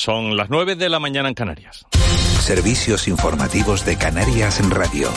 Son las 9 de la mañana en Canarias. Servicios informativos de Canarias en Radio.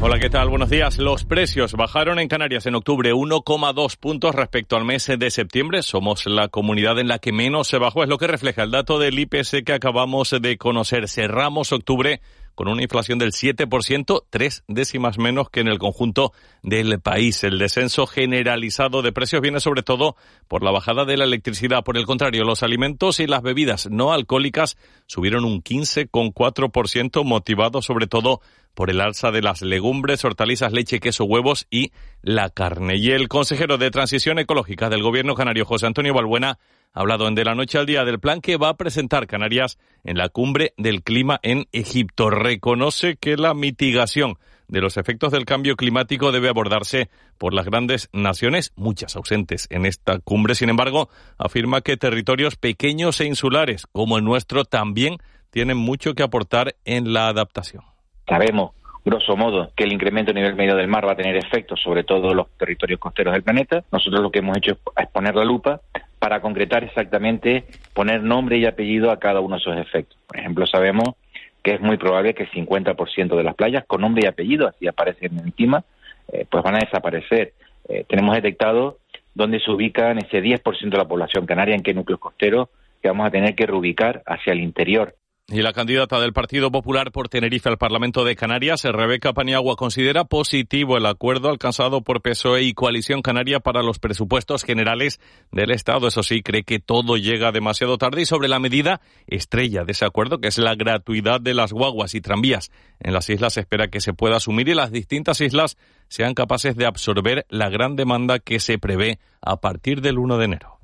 Hola, ¿qué tal? Buenos días. Los precios bajaron en Canarias en octubre 1,2 puntos respecto al mes de septiembre. Somos la comunidad en la que menos se bajó. Es lo que refleja el dato del IPC que acabamos de conocer. Cerramos octubre con una inflación del 7%, tres décimas menos que en el conjunto del país. El descenso generalizado de precios viene sobre todo por la bajada de la electricidad. Por el contrario, los alimentos y las bebidas no alcohólicas subieron un 15,4%, motivado sobre todo por el alza de las legumbres, hortalizas, leche, queso, huevos y la carne. Y el consejero de Transición Ecológica del Gobierno canario, José Antonio Balbuena, ha hablado en De la Noche al Día del plan que va a presentar Canarias en la cumbre del clima en Egipto. Reconoce que la mitigación de los efectos del cambio climático debe abordarse por las grandes naciones, muchas ausentes en esta cumbre. Sin embargo, afirma que territorios pequeños e insulares como el nuestro también tienen mucho que aportar en la adaptación. Sabemos, grosso modo, que el incremento a nivel medio del mar va a tener efectos sobre todos los territorios costeros del planeta. Nosotros lo que hemos hecho es poner la lupa para concretar exactamente, poner nombre y apellido a cada uno de esos efectos. Por ejemplo, sabemos que es muy probable que el 50% de las playas con nombre y apellido, así aparecen en el clima, eh, pues van a desaparecer. Eh, tenemos detectado dónde se ubican ese 10% de la población canaria, en qué núcleos costeros, que vamos a tener que reubicar hacia el interior. Y la candidata del Partido Popular por Tenerife al Parlamento de Canarias, Rebeca Paniagua, considera positivo el acuerdo alcanzado por PSOE y Coalición Canaria para los presupuestos generales del Estado. Eso sí, cree que todo llega demasiado tarde y sobre la medida estrella de ese acuerdo, que es la gratuidad de las guaguas y tranvías en las islas, espera que se pueda asumir y las distintas islas sean capaces de absorber la gran demanda que se prevé a partir del 1 de enero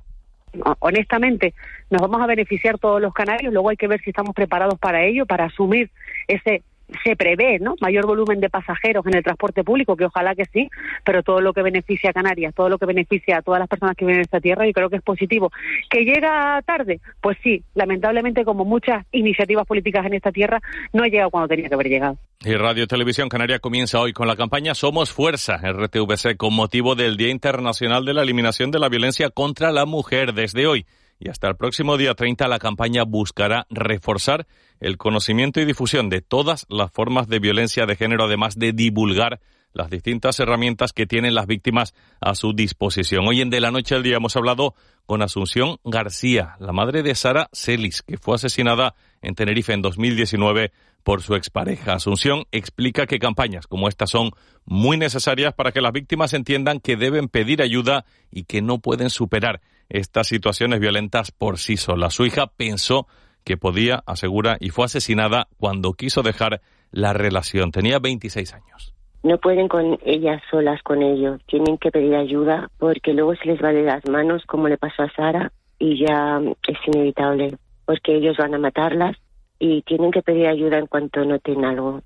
honestamente nos vamos a beneficiar todos los canarios, luego hay que ver si estamos preparados para ello, para asumir ese se prevé ¿no? mayor volumen de pasajeros en el transporte público, que ojalá que sí, pero todo lo que beneficia a Canarias, todo lo que beneficia a todas las personas que viven en esta tierra, yo creo que es positivo. ¿Que llega tarde? Pues sí, lamentablemente, como muchas iniciativas políticas en esta tierra, no ha llegado cuando tenía que haber llegado. Y Radio Televisión Canaria comienza hoy con la campaña Somos Fuerza, RTVC, con motivo del Día Internacional de la Eliminación de la Violencia contra la Mujer. Desde hoy y hasta el próximo día 30 la campaña buscará reforzar el conocimiento y difusión de todas las formas de violencia de género, además de divulgar las distintas herramientas que tienen las víctimas a su disposición. Hoy en De la Noche al Día hemos hablado con Asunción García, la madre de Sara Celis, que fue asesinada en Tenerife en 2019 por su expareja. Asunción explica que campañas como estas son muy necesarias para que las víctimas entiendan que deben pedir ayuda y que no pueden superar estas situaciones violentas por sí solas. Su hija pensó que podía, asegura, y fue asesinada cuando quiso dejar la relación. Tenía 26 años. No pueden con ellas solas con ellos, tienen que pedir ayuda porque luego se les va de las manos como le pasó a Sara y ya es inevitable porque ellos van a matarlas y tienen que pedir ayuda en cuanto noten algo.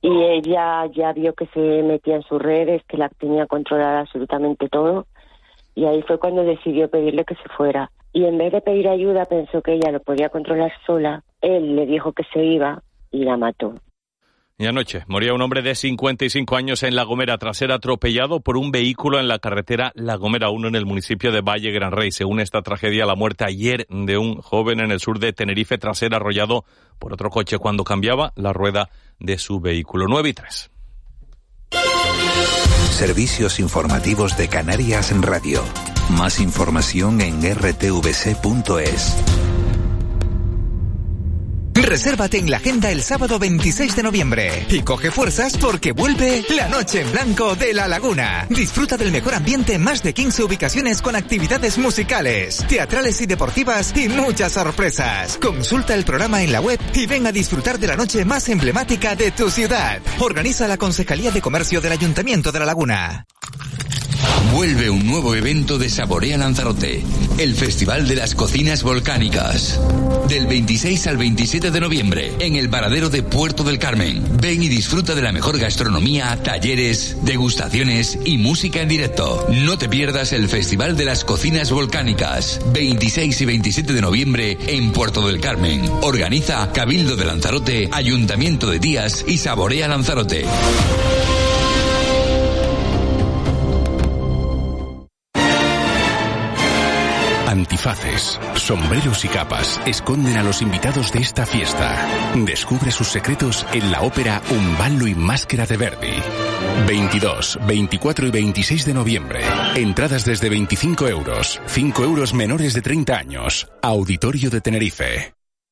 Y ella ya vio que se metía en sus redes, que la tenía controlada absolutamente todo y ahí fue cuando decidió pedirle que se fuera. Y en vez de pedir ayuda pensó que ella lo podía controlar sola, él le dijo que se iba y la mató. Y anoche moría un hombre de 55 años en La Gomera tras ser atropellado por un vehículo en la carretera La Gomera 1 en el municipio de Valle Gran Rey. Según esta tragedia, la muerte ayer de un joven en el sur de Tenerife tras ser arrollado por otro coche cuando cambiaba la rueda de su vehículo. 9 y 3. Servicios informativos de Canarias en Radio. Más información en rtvc.es. Resérvate en la agenda el sábado 26 de noviembre y coge fuerzas porque vuelve la Noche en Blanco de La Laguna. Disfruta del mejor ambiente, más de 15 ubicaciones con actividades musicales, teatrales y deportivas y muchas sorpresas. Consulta el programa en la web y ven a disfrutar de la noche más emblemática de tu ciudad. Organiza la Concejalía de Comercio del Ayuntamiento de La Laguna. Vuelve un nuevo evento de Saborea Lanzarote, el Festival de las Cocinas Volcánicas. Del 26 al 27 de noviembre, en el paradero de Puerto del Carmen. Ven y disfruta de la mejor gastronomía, talleres, degustaciones y música en directo. No te pierdas el Festival de las Cocinas Volcánicas, 26 y 27 de noviembre en Puerto del Carmen. Organiza Cabildo de Lanzarote, Ayuntamiento de Díaz y Saborea Lanzarote. Antifaces, sombreros y capas esconden a los invitados de esta fiesta. Descubre sus secretos en la ópera Un ballo y máscara de Verdi. 22, 24 y 26 de noviembre. Entradas desde 25 euros. 5 euros menores de 30 años. Auditorio de Tenerife.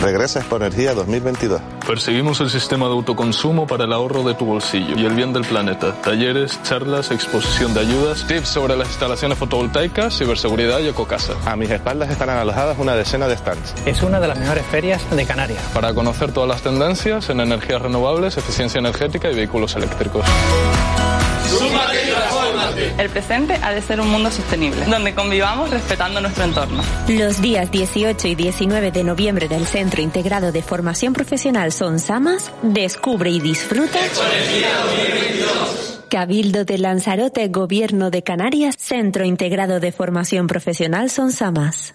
Regresa Expo Energía 2022. Perseguimos el sistema de autoconsumo para el ahorro de tu bolsillo y el bien del planeta. Talleres, charlas, exposición de ayudas, tips sobre las instalaciones fotovoltaicas, ciberseguridad y ecocasa. A mis espaldas estarán alojadas una decena de stands. Es una de las mejores ferias de Canarias. Para conocer todas las tendencias en energías renovables, eficiencia energética y vehículos eléctricos. El presente ha de ser un mundo sostenible, donde convivamos respetando nuestro entorno. Los días 18 y 19 de noviembre del Centro Integrado de Formación Profesional Son Samas, descubre y disfruta. Cabildo de Lanzarote, Gobierno de Canarias, Centro Integrado de Formación Profesional Son Samas.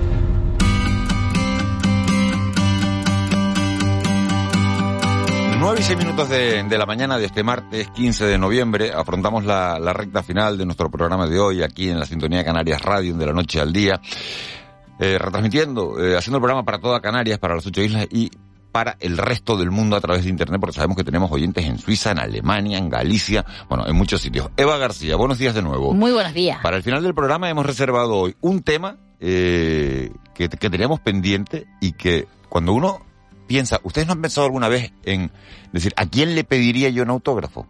9 y 6 minutos de, de, la mañana de este martes 15 de noviembre afrontamos la, la, recta final de nuestro programa de hoy aquí en la Sintonía Canarias Radio, de la noche al día, eh, retransmitiendo, eh, haciendo el programa para toda Canarias, para las ocho islas y para el resto del mundo a través de Internet, porque sabemos que tenemos oyentes en Suiza, en Alemania, en Galicia, bueno, en muchos sitios. Eva García, buenos días de nuevo. Muy buenos días. Para el final del programa hemos reservado hoy un tema eh, que, que teníamos pendiente y que cuando uno piensa, ¿ustedes no han pensado alguna vez en decir, ¿a quién le pediría yo un autógrafo?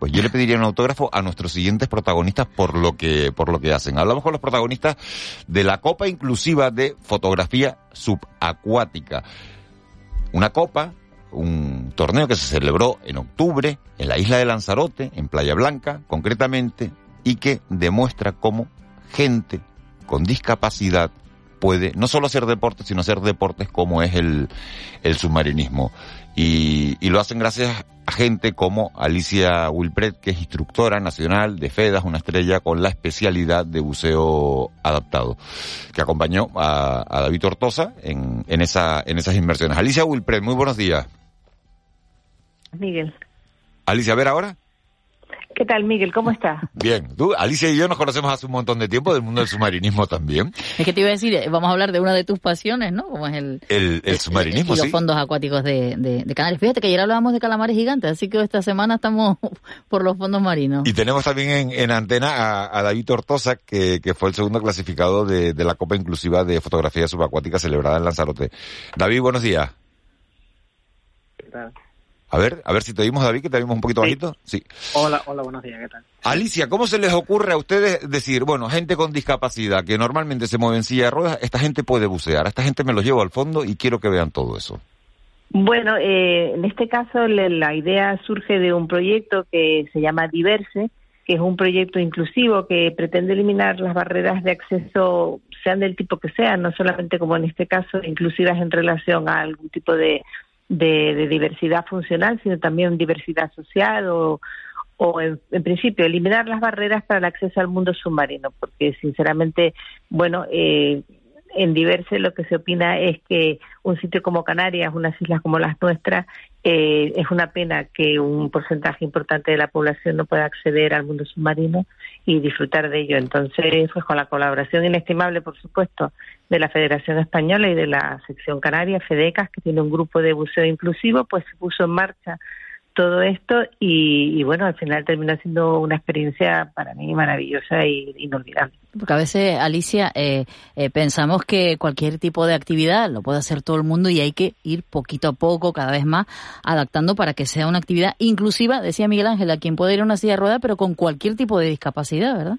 Pues yo le pediría un autógrafo a nuestros siguientes protagonistas por lo que, por lo que hacen. Hablamos con los protagonistas de la Copa Inclusiva de Fotografía Subacuática. Una copa, un torneo que se celebró en octubre en la isla de Lanzarote, en Playa Blanca, concretamente, y que demuestra cómo gente con discapacidad puede no solo hacer deportes, sino hacer deportes como es el, el submarinismo. Y, y, lo hacen gracias a gente como Alicia Wilpret, que es instructora nacional de FEDAS, una estrella con la especialidad de buceo adaptado, que acompañó a, a David Tortosa en, en, esa, en esas inversiones. Alicia Wilpret, muy buenos días. Miguel. Alicia, a ver ahora. ¿Qué tal, Miguel? ¿Cómo estás? Bien. Tú, Alicia y yo nos conocemos hace un montón de tiempo del mundo del submarinismo también. Es que te iba a decir, eh, vamos a hablar de una de tus pasiones, ¿no? Como es el... El, el submarinismo, y los sí. fondos acuáticos de, de, de, Canarias. Fíjate que ayer hablábamos de calamares gigantes, así que esta semana estamos por los fondos marinos. Y tenemos también en, en antena a, a, David Tortosa, que, que fue el segundo clasificado de, de la Copa Inclusiva de Fotografía Subacuática celebrada en Lanzarote. David, buenos días. ¿Qué tal? A ver, a ver si te oímos, David, que te oímos un poquito sí. bajito. Sí. Hola, hola, buenos días, ¿qué tal? Alicia, ¿cómo se les ocurre a ustedes decir, bueno, gente con discapacidad que normalmente se mueve en silla de ruedas, esta gente puede bucear, a esta gente me los llevo al fondo y quiero que vean todo eso? Bueno, eh, en este caso le, la idea surge de un proyecto que se llama Diverse, que es un proyecto inclusivo que pretende eliminar las barreras de acceso, sean del tipo que sean, no solamente como en este caso, inclusivas en relación a algún tipo de de, de, diversidad funcional, sino también diversidad social o, o en, en, principio eliminar las barreras para el acceso al mundo submarino, porque sinceramente, bueno, eh, en Diverse lo que se opina es que un sitio como Canarias, unas islas como las nuestras, eh, es una pena que un porcentaje importante de la población no pueda acceder al mundo submarino y disfrutar de ello. Entonces, pues con la colaboración inestimable, por supuesto, de la Federación Española y de la sección Canaria, FEDECAS, que tiene un grupo de buceo inclusivo, pues se puso en marcha todo esto y, bueno, al final terminó siendo una experiencia para mí maravillosa e inolvidable. Porque a veces, Alicia, eh, eh, pensamos que cualquier tipo de actividad lo puede hacer todo el mundo y hay que ir poquito a poco, cada vez más, adaptando para que sea una actividad inclusiva, decía Miguel Ángel, a quien puede ir a una silla de ruedas, pero con cualquier tipo de discapacidad, ¿verdad?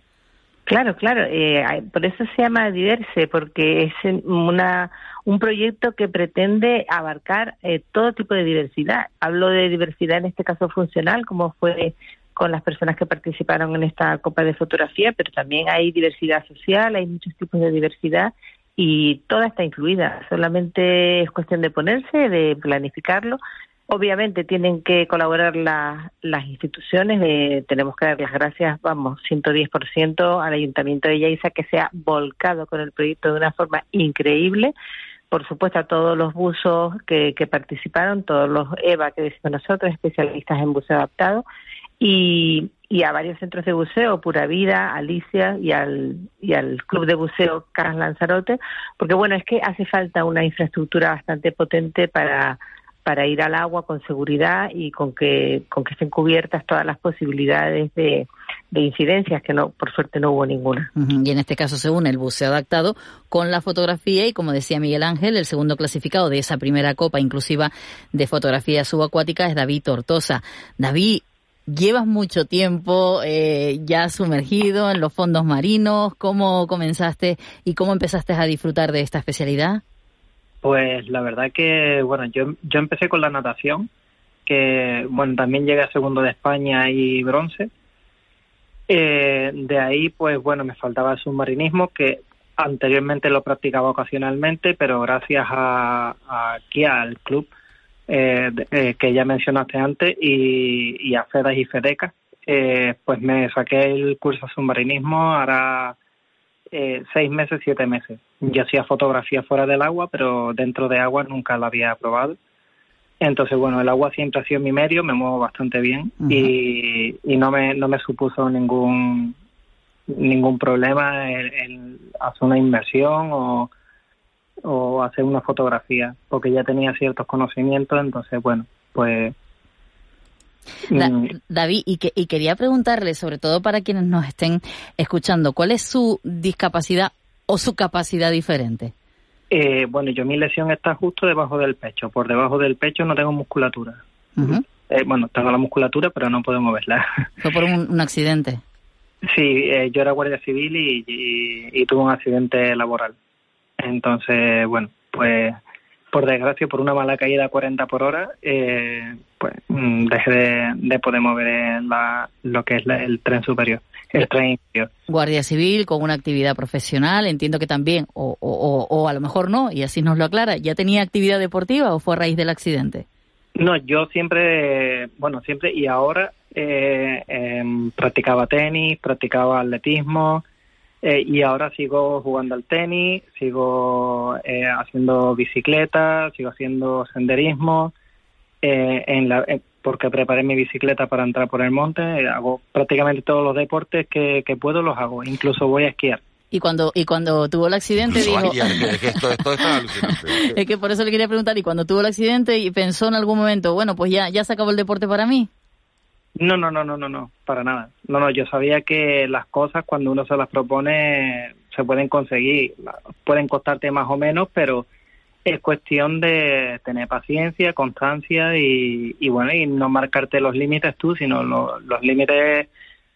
Claro, claro. Eh, por eso se llama Diverse, porque es una un proyecto que pretende abarcar eh, todo tipo de diversidad. Hablo de diversidad en este caso funcional, como fue con las personas que participaron en esta Copa de Fotografía, pero también hay diversidad social, hay muchos tipos de diversidad y toda está incluida. Solamente es cuestión de ponerse, de planificarlo Obviamente tienen que colaborar las instituciones, eh, tenemos que dar las gracias, vamos, 110% al Ayuntamiento de Yaiza que se ha volcado con el proyecto de una forma increíble, por supuesto a todos los buzos que, participaron, todos los EVA que decimos nosotros, especialistas en buceo adaptado, y, a varios centros de buceo, Pura Vida, Alicia y al, y al Club de Buceo Carlos Lanzarote, porque bueno, es que hace falta una infraestructura bastante potente para para ir al agua con seguridad y con que, con que estén cubiertas todas las posibilidades de, incidencias, que no, por suerte no hubo ninguna. Y en este caso se une el buceo adaptado con la fotografía y como decía Miguel Ángel, el segundo clasificado de esa primera copa inclusiva de fotografía subacuática es David Tortosa. David, llevas mucho tiempo eh, ya sumergido en los fondos marinos. ¿Cómo comenzaste y cómo empezaste a disfrutar de esta especialidad? Pues la verdad que, bueno, yo, yo empecé con la natación, que, bueno, también llegué a segundo de España y bronce. Eh, de ahí, pues bueno, me faltaba el submarinismo, que anteriormente lo practicaba ocasionalmente, pero gracias a, aquí al club eh, eh, que ya mencionaste antes y, y a FEDAS y FEDECA, pues me saqué el curso de submarinismo, ahora eh, seis meses, siete meses. Yo hacía fotografía fuera del agua, pero dentro de agua nunca la había probado. Entonces, bueno, el agua siempre ha sido mi medio, me muevo bastante bien y, y, no, me, no me supuso ningún ningún problema en, hacer una inversión o, o hacer una fotografía, porque ya tenía ciertos conocimientos, entonces, bueno, pues Mm. David, y, que, y quería preguntarle, sobre todo para quienes nos estén escuchando, ¿cuál es su discapacidad o su capacidad diferente? Eh, bueno, yo mi lesión está justo debajo del pecho. Por debajo del pecho no tengo musculatura. Eh, bueno, tengo la musculatura, pero no puedo moverla. ¿Fue por un, accidente? Sí, eh, yo era guardia civil y, y tuve un accidente laboral. Entonces, bueno, pues por desgracia, por una mala caída a 40 por hora, eh, pues mm, dejé de, poder mover la, lo que es el tren superior, el tren inferior. Guardia Civil con una actividad profesional, entiendo que también, o, o, o a lo mejor no, y así nos lo aclara, ¿ya tenía actividad deportiva o fue a raíz del accidente? No, yo siempre, bueno, siempre y ahora eh, em, practicaba tenis, practicaba atletismo, eh, y ahora sigo jugando al tenis, sigo eh, haciendo bicicleta, sigo haciendo senderismo, eh, en la, porque preparé mi bicicleta para entrar por el monte, hago prácticamente todos los deportes que, que puedo, los hago, incluso voy a esquiar. Y cuando y cuando tuvo el accidente dijo es que por eso le quería preguntar y cuando tuvo el accidente y pensó en algún momento bueno pues ya ya se acabó el deporte para mí no, no, no, no, no, no, para nada. No, no, yo sabía que las cosas cuando uno se las propone se pueden conseguir. Pueden costarte más o menos, pero es cuestión de tener paciencia, constancia y, y bueno, y no marcarte los límites tú, sino los límites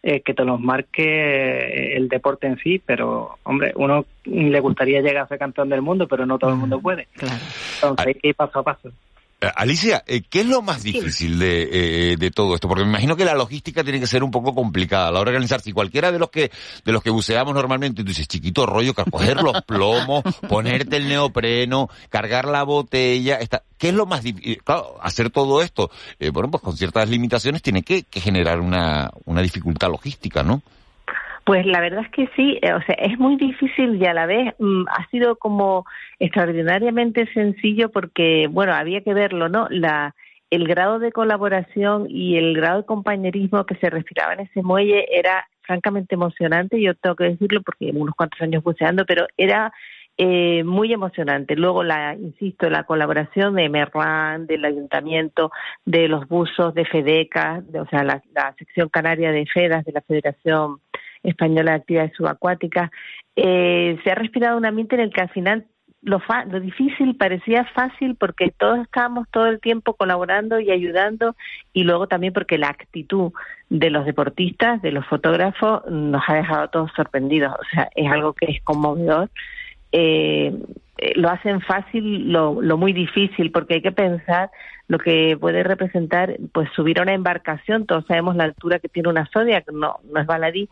eh, que te los marque el deporte en sí, pero hombre, uno le gustaría llegar a ser campeón del mundo, pero no todo el mundo puede. Entonces hay que ir paso a paso. Eh, Alicia, eh, ¿qué es lo más difícil de, eh, de, todo esto? Porque me imagino que la logística tiene que ser un poco complicada a la hora de organizar. Si cualquiera de los que de los que buceamos normalmente, tú dices, chiquito rollo, coger los plomos, ponerte el neopreno, cargar la botella, está, ¿qué es lo más difícil? Claro, hacer todo esto, bueno, pues con ciertas limitaciones tiene que, que generar una, una dificultad logística, ¿no? Pues la verdad es que sí, eh, o sea, es muy difícil y a la vez mm, ha sido como extraordinariamente sencillo porque, bueno, había que verlo, ¿no? La, el grado de colaboración y el grado de compañerismo que se respiraba en ese muelle era francamente emocionante, yo tengo que decirlo porque unos cuantos años buceando, pero era eh, muy emocionante. Luego, la, insisto, la colaboración de Merlán, del ayuntamiento, de los buzos, de FEDECA, o sea, la, sección canaria de FEDAS, de la Federación Española de Actividades Subacuáticas, eh, se ha respirado un ambiente en el que al final lo, lo difícil parecía fácil porque todos estábamos todo el tiempo colaborando y ayudando y luego también porque la actitud de los deportistas, de los fotógrafos, nos ha dejado todos sorprendidos. O sea, es algo que es conmovedor. Eh, eh, lo hacen fácil lo, lo muy difícil porque hay que pensar lo que puede representar pues subir a una embarcación todos sabemos la altura que tiene una Zodiac no no es baladí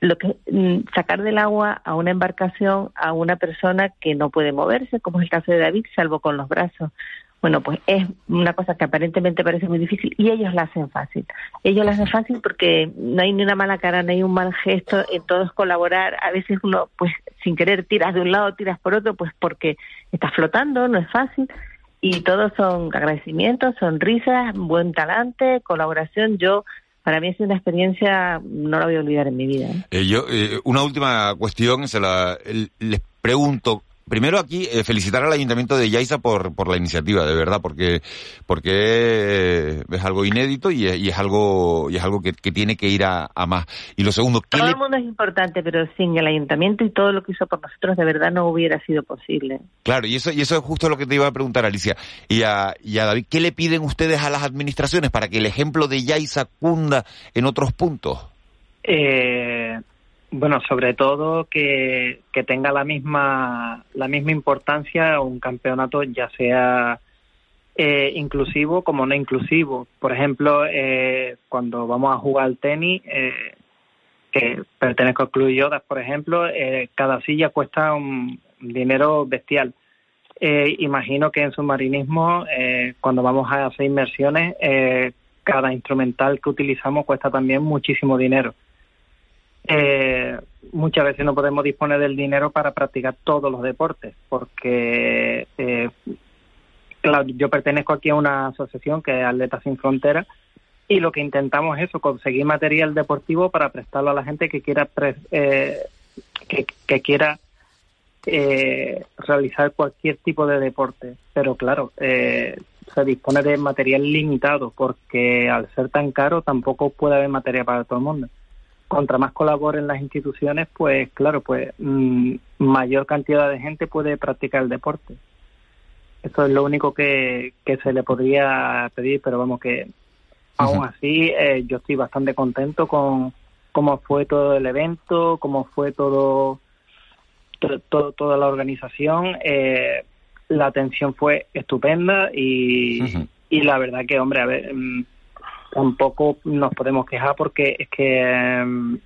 lo que mm, sacar del agua a una embarcación a una persona que no puede moverse como es el caso de David salvo con los brazos bueno, pues es una cosa que aparentemente parece muy difícil y ellos la hacen fácil. Ellos la hacen fácil porque no hay ni una mala cara, no hay un mal gesto, en todo es colaborar. A veces uno, pues sin querer, tiras de un lado, tiras por otro, pues porque estás flotando, no es fácil. Y todos son agradecimientos, sonrisas, buen talante, colaboración. Yo para mí es una experiencia, no la voy a olvidar en mi vida. ¿eh? Eh, yo, eh, una última cuestión, se la, les pregunto, Primero aquí eh, felicitar al Ayuntamiento de Yaiza por, por la iniciativa, de verdad, porque porque es algo inédito y es, algo y es algo que, tiene que ir a, más. Y lo segundo, ¿qué todo el mundo es importante, pero sin el Ayuntamiento y todo lo que hizo por nosotros de verdad no hubiera sido posible. Claro, y eso y eso es justo lo que te iba a preguntar, Alicia. Y a, y a David, ¿qué le piden ustedes a las administraciones para que el ejemplo de Yaiza cunda en otros puntos? Eh, bueno, sobre todo que, que tenga la misma, la misma importancia un campeonato, ya sea eh, inclusivo como no inclusivo. Por ejemplo, eh, cuando vamos a jugar al tenis, eh, que pertenezco al Club Yodas, por ejemplo, eh, cada silla cuesta un dinero bestial. Eh, imagino que en submarinismo, eh, cuando vamos a hacer inmersiones, cada instrumental que utilizamos cuesta también muchísimo dinero eh, muchas veces no podemos disponer del dinero para practicar todos los deportes, porque eh, claro, yo pertenezco aquí a una asociación que es Atletas Sin Fronteras y lo que intentamos es eso, conseguir material deportivo para prestarlo a la gente que quiera eh, que, quiera eh, realizar cualquier tipo de deporte. Pero claro, eh, se dispone de material limitado porque al ser tan caro tampoco puede haber material para todo el mundo contra más colaboren las instituciones, pues claro, pues mm, mayor cantidad de gente puede practicar el deporte. Eso es lo único que, que se le podría pedir, pero vamos que aún así eh, yo estoy bastante contento con cómo fue todo el evento, cómo fue todo, todo, toda la organización. Eh, la atención fue estupenda y, y la verdad que, hombre, a ver, mm, tampoco nos podemos quejar porque es que em,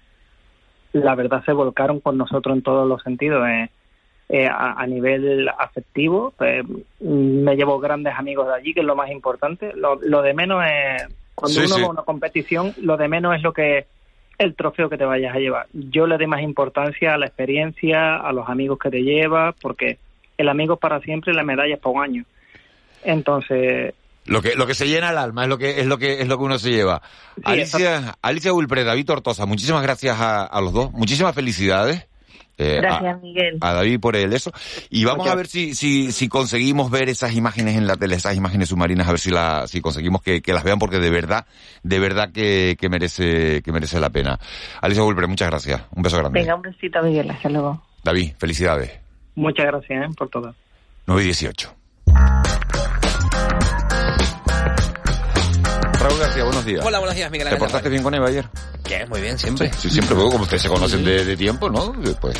la verdad se volcaron con nosotros en todos los sentidos. Eh, eh, a, nivel afectivo, pues, me llevo grandes amigos de allí, que es lo más importante. Lo, de menos es, cuando uno va a una competición, lo de menos es lo que el trofeo que te vayas a llevar. Yo le doy más importancia a la experiencia, a los amigos que te llevas, porque el amigo es para siempre y la medalla es para un año. Entonces, lo que, lo que se llena el alma es lo que, es lo que, es lo que uno se lleva. Alicia, Alicia Wilpre, David Tortosa, muchísimas gracias a, los dos. Muchísimas felicidades. Eh, gracias, Miguel. A David por el eso. Y vamos a ver si, si, si conseguimos ver esas imágenes en la tele, esas imágenes submarinas, a ver si la, si conseguimos que, las vean, porque de verdad, de verdad que, que merece, que merece la pena. Alicia Wilpre, muchas gracias. Un beso grande. Venga, un besito, Miguel. Hasta luego. David, felicidades. Muchas gracias ¿eh? por todo. 9 y 18. Raúl García, buenos días. Hola, buenos días, Miguel Ángel. ¿Te portaste bien con Eva ayer? Bien, muy bien, siempre. Sí, siempre, como ustedes se conocen de, tiempo, ¿no? Pues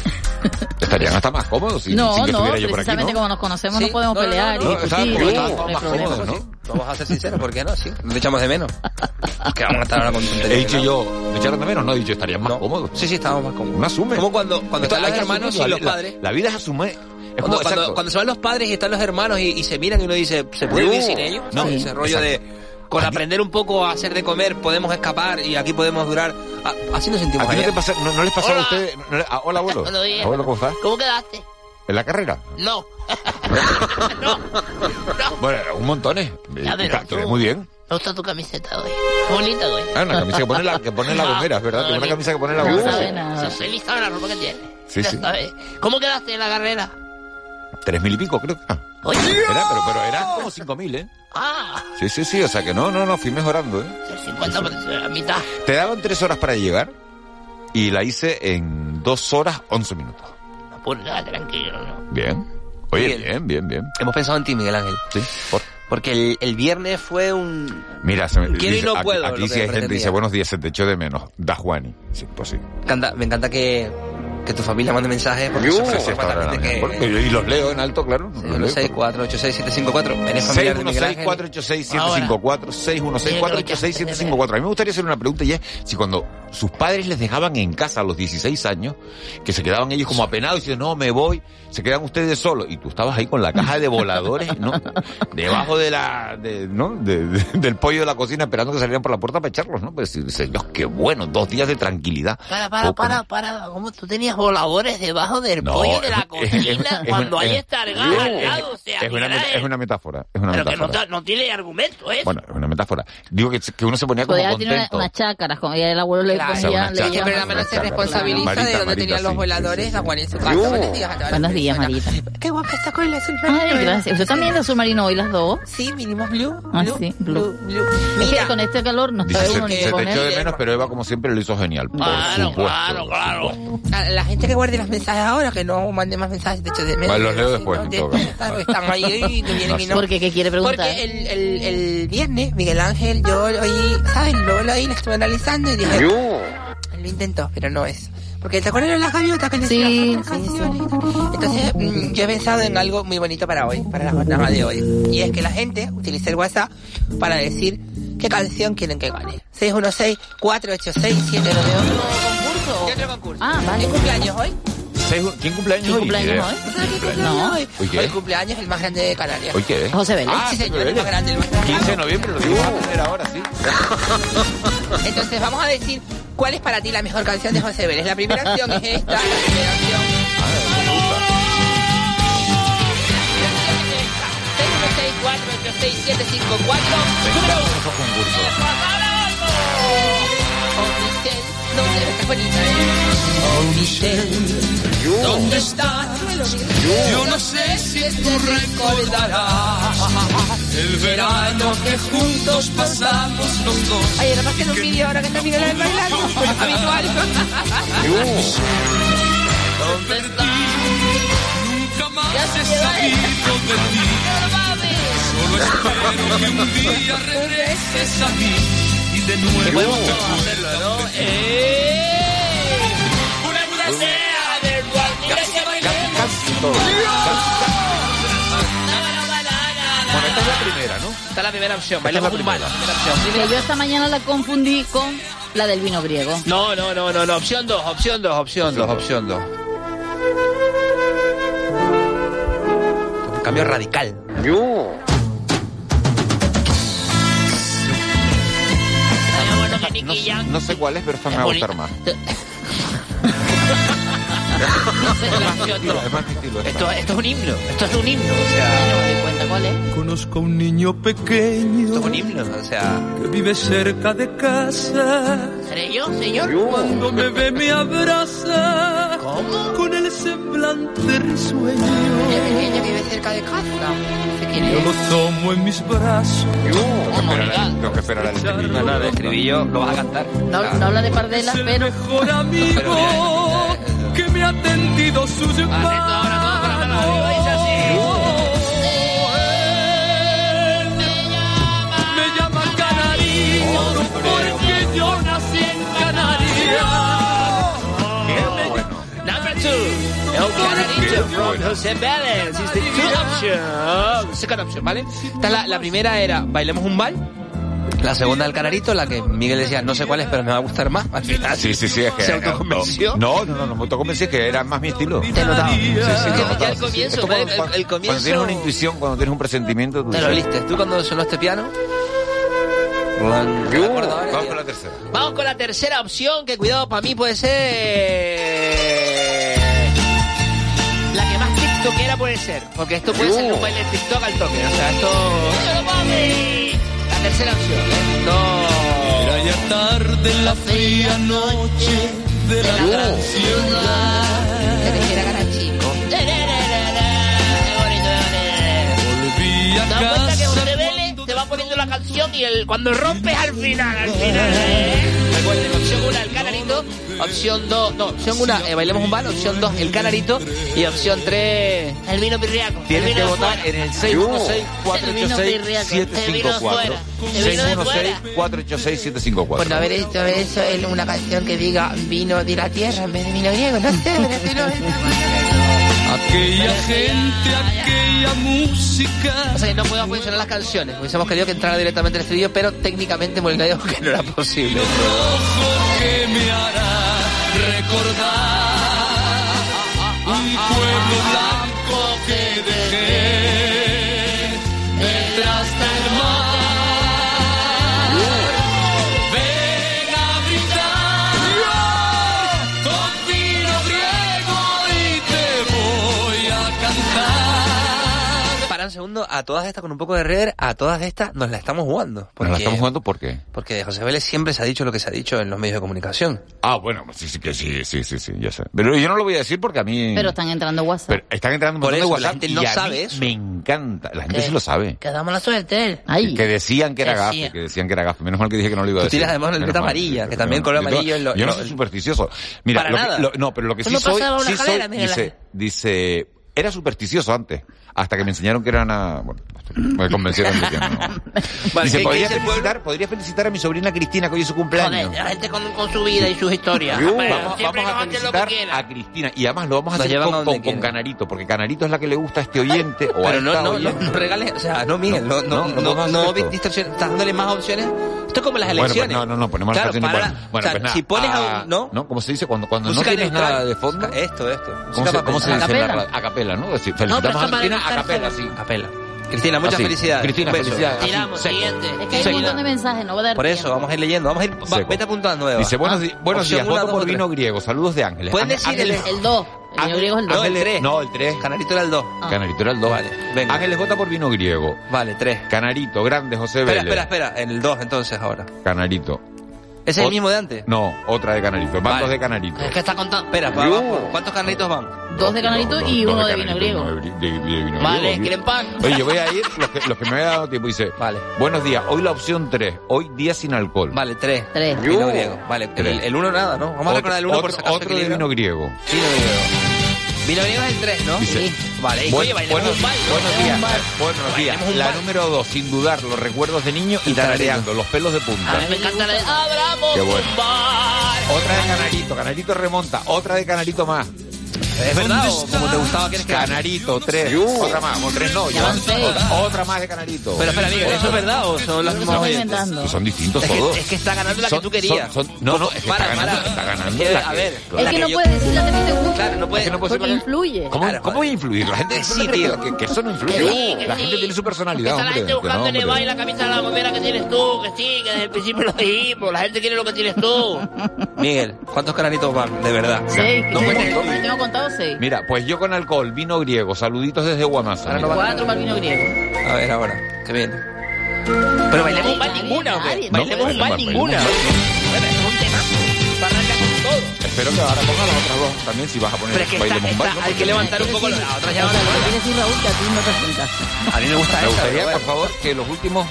estarían hasta más cómodos si, no, sin que no, estuviera yo por aquí, precisamente como nos conocemos no podemos pelear no, y discutir. No, más cómodos, ¿no? Vamos a ser sinceros, ¿por qué no? Sí, nos echamos de menos. que vamos a estar ahora con He dicho yo, ¿me echaron de menos? No, he dicho, estarían más cómodos. Sí, sí, estamos más cómodos. Uno asume. Como cuando, cuando están los hermanos y los padres. La, vida es asumir. Cuando, cuando, cuando, se van los padres y están los hermanos y, y se miran y uno dice, ¿se puede vivir sin ellos? No, ese rollo de con aprender un poco a hacer de comer podemos escapar y aquí podemos durar Ah, así nos sentimos ¿A ti no, te pasa- no, no les pasaba a Hola. ustedes? no ah, hola, abuelo. Buenos días. Abuelo, ¿cómo estás? ¿Cómo quedaste? ¿En la carrera? No. Bueno, un montón, ¿eh? Tú. muy bien. Me gusta tu camiseta hoy. Qué bonita hoy. Ah, una camisa que pone la, que pone la gomera, es verdad, que una camisa que pone la No gomera. sí. de la ropa que tiene. Sí, Ya sí. sabes. ¿Cómo quedaste en la carrera? Tres mil y pico, creo que. Ah. Oye. Era, pero, pero eran como cinco mil, ¿eh? Ah, Sí, sí, sí, o sea que no, no, no, fui mejorando, ¿eh? el 50 por la mitad. Te daban tres horas para llegar y la hice en dos horas once minutos. Purga, tranquilo, ¿no? Bien. Oye, Miguel. bien, bien, bien. Hemos pensado en ti, Miguel Ángel. Sí, por... Porque el, el viernes fue un... Mira, se me, Quiero y dice- no aquí, puedo, aquí lo sí que hay gente que pretendía. dice, buenos días, se te echó de menos. Da Juani. Sí, pues sí. Me encanta, me encanta que, que tu familia mande mensajes porque para gente Porque- que... Y los leo en alto, claro. los leo. 616-486-754. ¿Eres familiar de Miguel Ángel? 616-486-754, 616-486-754. A mí me gustaría hacer una pregunta y es si cuando sus padres les dejaban en casa a los 16 años, que se quedaban ellos como apenados y dicen, no, me voy, se quedan ustedes solos. Y tú estabas ahí con la caja de voladores, ¿no? Debajo de la, de, ¿no? De- de- del pollo de la cocina esperando que salieran por la puerta para echarlos, ¿no? Pues dice, Dios, qué bueno, dos días de tranquilidad. Para, para, para, para. ¿Cómo tú tenías voladores debajo del No, pollo de la es- es- cocina es- cuando es- hay es- estargas al lado? O sea, Es una, es metáfora, es una Pero que no, metáfora. no tiene argumento, ¿eh? Bueno, es una metáfora. Digo que, que uno se ponía como Podía tener una- contento. unas chácaras, como ya el abuelo le Claro. ponía. Le Pero la mano se responsabiliza Marita, de dónde Marita, tenían los voladores a Juan en su casa. Buenos días, Marita. Buenos días, Marita. Qué guapa está con el azul Ay, gracias. ¿Usted también de azul marino hoy las dos? Sí, vinimos blue. Ah, blue, sí, blue. Es Mira, con este calor no se, uno ni se te echó de menos, pero Eva, como siempre, lo hizo genial. Por Claro, supuesto. claro, claro. A la gente que guarde los mensajes ahora, que no mande más mensajes, de hecho, de Vale, los leo después. Están, ahí y no y no. Porque ¿qué quiere preguntar? Porque el, el, el viernes, Miguel Ángel, yo oí, ¿sabes? Luego lo oí, lo estuve analizando y dije, lo intentó, pero no es. Porque te acuerdas de las gaviotas que le Sí, canciones? Entonces, mm, yo he pensado en algo muy bonito para hoy, para la jornada de hoy. Y es que la gente utilice el WhatsApp para decir qué canción quieren que gane. 616-486-798 concurso? ¿Qué otro concurso? Ah, vale. ¿Es cumpleaños hoy? ¿Quién cumpleaños ¿Quién hoy? cumpleaños hoy? No. Hoy, ¿Hoy, hoy cumpleaños el más grande de Canarias. ¿Hoy qué? José Vélez. Ah, sí, señor, el más grande. El más grande. 15 de noviembre, lo digo uh. a poner ahora, sí. Entonces, vamos a decir cuál es para ti la mejor canción de José Vélez. La primera canción es esta. La primera opción. A ver, me gusta. canción... Número 1. ¿Dónde bonita, eh? Oh, Michelle, ¿dónde estás? Yo no sé si tú recordarás el verano que juntos pasamos los dos. Ay, ahora hacer un vídeo ahora que está Miguel Ángel bailando. Habitual. ¿Dónde estás? Nunca más he sabido de ti. Solo espero que un día regreses a mí de nuevo Podemos hacerlo, ¿no? ¡Eh! Una duda sea del cual mira que bailemos. Bueno, esta es la primera, ¿no? Esta es la primera opción, Esta es la bailemos un opción. Que yo esta mañana la confundí con la del vino griego. No, no, no, no, no, opción 2, opción 2, opción 2, opción 2. Un cambio radical. No, no sé cuál es, pero esta me va a gustar más. Es esto es un himno, esto es un himno, o sea, cuenta cuál es? Conozco a un niño pequeño esto es un himno, o sea, que vive cerca de casa. ¿seré yo, señor? Cuando me ve me abraza ¿Cómo? con el semblante risueño. pequeña que vive cerca de casa. Yo lo tomo en mis brazos. Tengo que esperar- Tengo que estribillo. No, no, el estribillo lo vas a cantar. No, no habla de pardelas, Es el pero mejor amigo que me ha tendido sus manos. Me llama Canario porque yo nací en Canarias. El Canarito from José Vélez. Is the two option. Second option, ¿vale? Esta la, la primera era Bailemos un bal. La segunda el Canarito, la que Miguel decía, no sé cuál es, pero me va a gustar más. Al final Sí, sí, sí, es que... se autoconvenció. No, no, no, no me autoconvencí, que era más mi estilo. Te he notado. Sí, sí, que el comienzo, cuando- El- cuando- el Cuando comienzo- tienes una intuición, cuando tienes un presentimiento... Tú Te lo oliste. ¿Tú cuando sonó este piano? No, pero la tercera. Vamos con la tercera opción, que cuidado, para mí puede ser... puede ser, porque esto puede ser un baile de TikTok al toque, o sea, esto... La tercera opción, ¿eh? No... Era ya tarde en la fría noche de la gran ciudad. Era cara chico. Volví a ¿Te das cuenta que casa José Vélez te va poniendo la canción y el, cuando rompes al final, al final, ¿eh? Recuerden, opción 1, el canarito. Opción 2, no, opción 1, bailemos un bal. Opción 2, el canarito. Y opción 3, el vino pirriaco. Tienes el que votar fuera. en el El vino 616-486-754. fuera. El vino de fuera. 616-486-754. Por no haber hecho eso en una canción que diga vino de la tierra en vez de vino griego, no sé, pero Aquella gente, aquella música. O sea, que no podemos mencionar las canciones. Hubiésemos querido que entrara directamente al estudio, pero técnicamente Molina dijo que no era posible. que me hará recordar. Un pueblo blanco segundo, a todas estas, con un poco de rever, a todas estas nos la estamos jugando. ¿Nos Porque, la estamos jugando por qué? porque de José Vélez siempre se ha dicho lo que se ha dicho en los medios de comunicación. Ah, bueno, sí, sí, que sí, sí, sí, sí, ya sé. Pero yo no lo voy a decir porque a mí... Pero están entrando WhatsApp. Pero están entrando un Por montón de eso, la WhatsApp gente no y a sabe mí eso. me encanta. La gente ¿Qué? sí lo sabe. Que damos la suerte. Ay. Que decían que era Decía. gafe, que decían que era gafe. Menos mal que dije que no lo iba a Tú decir. tiras además la libreta amarilla, que también no, color yo- amarillo es lo- Yo no soy supersticioso. Mira, Para lo que- lo- no, pero lo que Tú sí no soy, sí soy, la- dice, era supersticioso antes, hasta que me enseñaron que era una, bueno, me convencieron de que no. Vale, dice, ¿qué- podría qué dice el felicitar, podría felicitar a mi sobrina Cristina que hoy es su cumpleaños. Joder, la gente con, con su vida y sus historias. Vamos, Pero vamos siempre a lo que felicitar quieran. a Cristina y además lo vamos a Nos hacer llevan a con, donde con- con quieran. Canarito, porque Canarito es la que le gusta a este oyente o a Pero no, esta no, no, oyente. no regales, o sea, no, Miguel, no, no, No, no, no no, opciones. Esto es como las Bueno, pues elecciones. no, no, no, ponemos Claro, canciones. para Bueno, la- bueno, o sea, pues nada. si pones a Ah, un, ¿no? ¿no? ¿Cómo se dice? Cuando, cuando no tienes neutral. nada de fondo. Esto, esto. ¿Cómo se, cómo se a dice? la A capela, ¿no? Felicitamos a para Cristina a capela, sí. A capela. Cristina, muchas Así. felicidades. Cristina, felicidades. Tiramos, siguiente. Es que hay un montón de mensajes, no va a dar Por eso, tiempo. vamos a ir leyendo. Vamos a ir, va- vete apuntando nueva. Dice, buenos, Ah, di- buenos opción días, una, voto dos por tres. vino griego. Saludos de Ángeles. Puedes Ángel- decir el, Ángeles- El 2. El vino griego es el 2. No, el Ángeles- 3. No, el 3. Canarito era el 2. Ah. Canarito era el 2. Vale, venga. Ángeles vota por vino griego. Vale, 3. Canarito, grande, José Espera, Vélez. espera, espera. En el 2 entonces ahora. Canarito. ¿Ese es el Ot- mismo de antes? No, otra de Canarito. Van Vale. dos de Canarito. Es que está contando. Espera, va, va, ¿cuántos carnitos van? Dos de canarito Dos- y dos uno de vino griego. no, de, de- de vino Vale. ¿quieren pan? Oye, yo voy a ir, los que, los que me había dado tiempo, dice, Vale. buenos días, hoy la opción 3, hoy día sin alcohol. Vale, 3. Tres. Vino griego. Vale, el, Tres. el 1 nada, ¿no? Vamos a recordar el 1 por otro- si acaso. Otro de vino griego. Vino griego. Es el 3, ¿no? Dice, Sí. Vale, y Buen- oye, bailemos buenos, un baile. buenos días, un baile. buenos días. Un La número 2, sin dudar, los recuerdos de niño y tarareando. los pelos de A punta. mí me encanta la de Abramos Qué bueno. un bar. Otra de Canarito, Canarito remonta, otra de Canarito más. ¿Es verdad o como te gustaba quieres que Canarito, tres. Otra más, o tres no. Otra, otra más de Canarito. Pero espera, Miguel, ¿eso es verdad o son las mismas oyentes? son distintos Es todos. que, es que está ganando la Son- que tú querías. son- son- no, no, es que Para, está ganando, para. está ganando Es que, la a que- ver, claro. Es que no yo- puedes decir la que te gusta. Claro, no puede. Es que no Porque influye. ¿Cómo, Claro, ¿Cómo voy a influir? La gente, Sí, tío. Que, que eso no influye. Sí, la sí. gente tiene su personalidad, está la gente buscando en el hombre. baile la camisa de la bombera que tienes tú, que sí, que desde el principio lo dijimos. La gente quiere lo que tienes tú. Miguel, ¿cuántos canaritos van? De verdad. Seis. No cuentes tengo contado seis. Mira, pues yo con alcohol, vino griego, saluditos desde Guamasa. Ahora no Cuatro para el vino griego. A ver ahora, que viene. Pero bailemos un bal Nadie, ninguna, ¿o qué? nadie. Bailemos No, un bal ninguna. un bal. Bueno, es un tema. Con todo. Espero que ahora ponga las otras dos también, si vas a poner Pero es que está, bailemos un baile, está- ¿no? hay que levantar un poco la otra ya O van sea, a lo que quiere decir Raúl que a ti no te. A mí me gusta Me esa, gustaría, pero por bueno. favor, que los últimos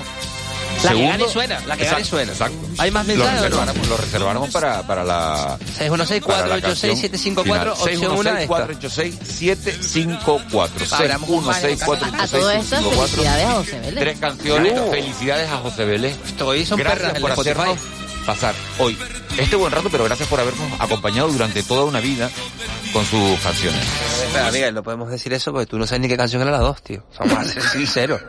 La que segundos... gane suena, la que gane Exacto, suena. Exacto. ¿Hay más Lo mensajes o no? reserváramos, lo reserváramos para, para la... 616 para la 486 754 canción opción 1 final. esta. 616 754 Abramos un baile, 616 A todo esto, 486 felicidades a José Vélez. Tres canciones. Felicidades a José Vélez. Estoy son Gracias por hacernos pasar hoy este buen rato, pero gracias por habernos acompañado durante toda una vida con sus canciones. Espera, Miguel, no podemos decir eso porque tú no sabes ni qué canción era la 2, tío. Vamos a ser sinceros.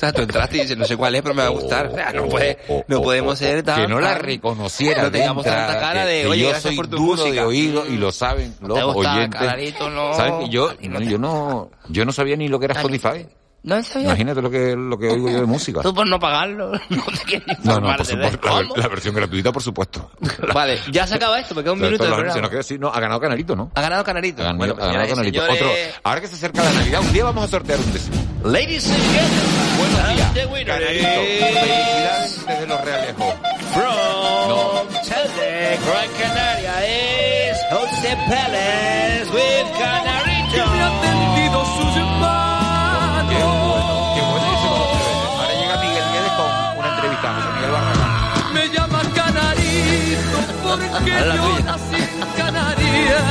Sea, tú entraste y dices, no sé cuál es, pero me va a gustar. O sea, no, puede, no podemos ser tan... que no la reconociera No tengamos tanta cara de, oye, yo soy por tu duro música. de oído y lo saben los oyentes Clarito, no. saben que yo no, yo no yo no sabía ni lo que era Spotify No, serio. Imagínate lo que, lo que oigo yo de música. Tú por no pagarlo, no te quieres No, no, por de supuesto. La, la versión gratuita, por supuesto. Vale, ya se acaba esto, me queda un minuto se nos queda así. No, ha ganado Canarito, ¿no? Ha ganado Canarito. Ha ganado, Bueno, pues, ha ganado Canarito. Otro, ahora que se acerca la Navidad, un día vamos a sortear un décimo. Ladies and gentlemen, Buenos días. Canarito. is- Felicidades desde Los Realejos. From Chelsea, Gran Canaria es José Pérez with Canarito. José Miguel Barragán. Me llama Canarito porque yo nací en Canarias.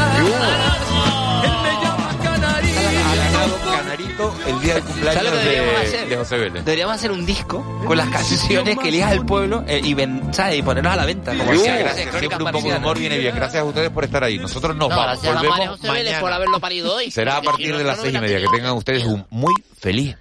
Él me llama Canarito. Ha ganado Canarito el día del cumpleaños ¿Sabes lo que deberíamos de, de José Vélez. Deberíamos hacer un disco con las canciones que elija el pueblo eh, y, ven, y ponernos a la venta. Como Gracias, hacía- gracias. Siempre un poco de humor viene bien. Gracias a ustedes por estar ahí. Nosotros nos No, vamos. gracias a la María Volvemos José Vélez mañana. por haberlo parido hoy. Será a partir de las seis y media. Que tengan ustedes un muy feliz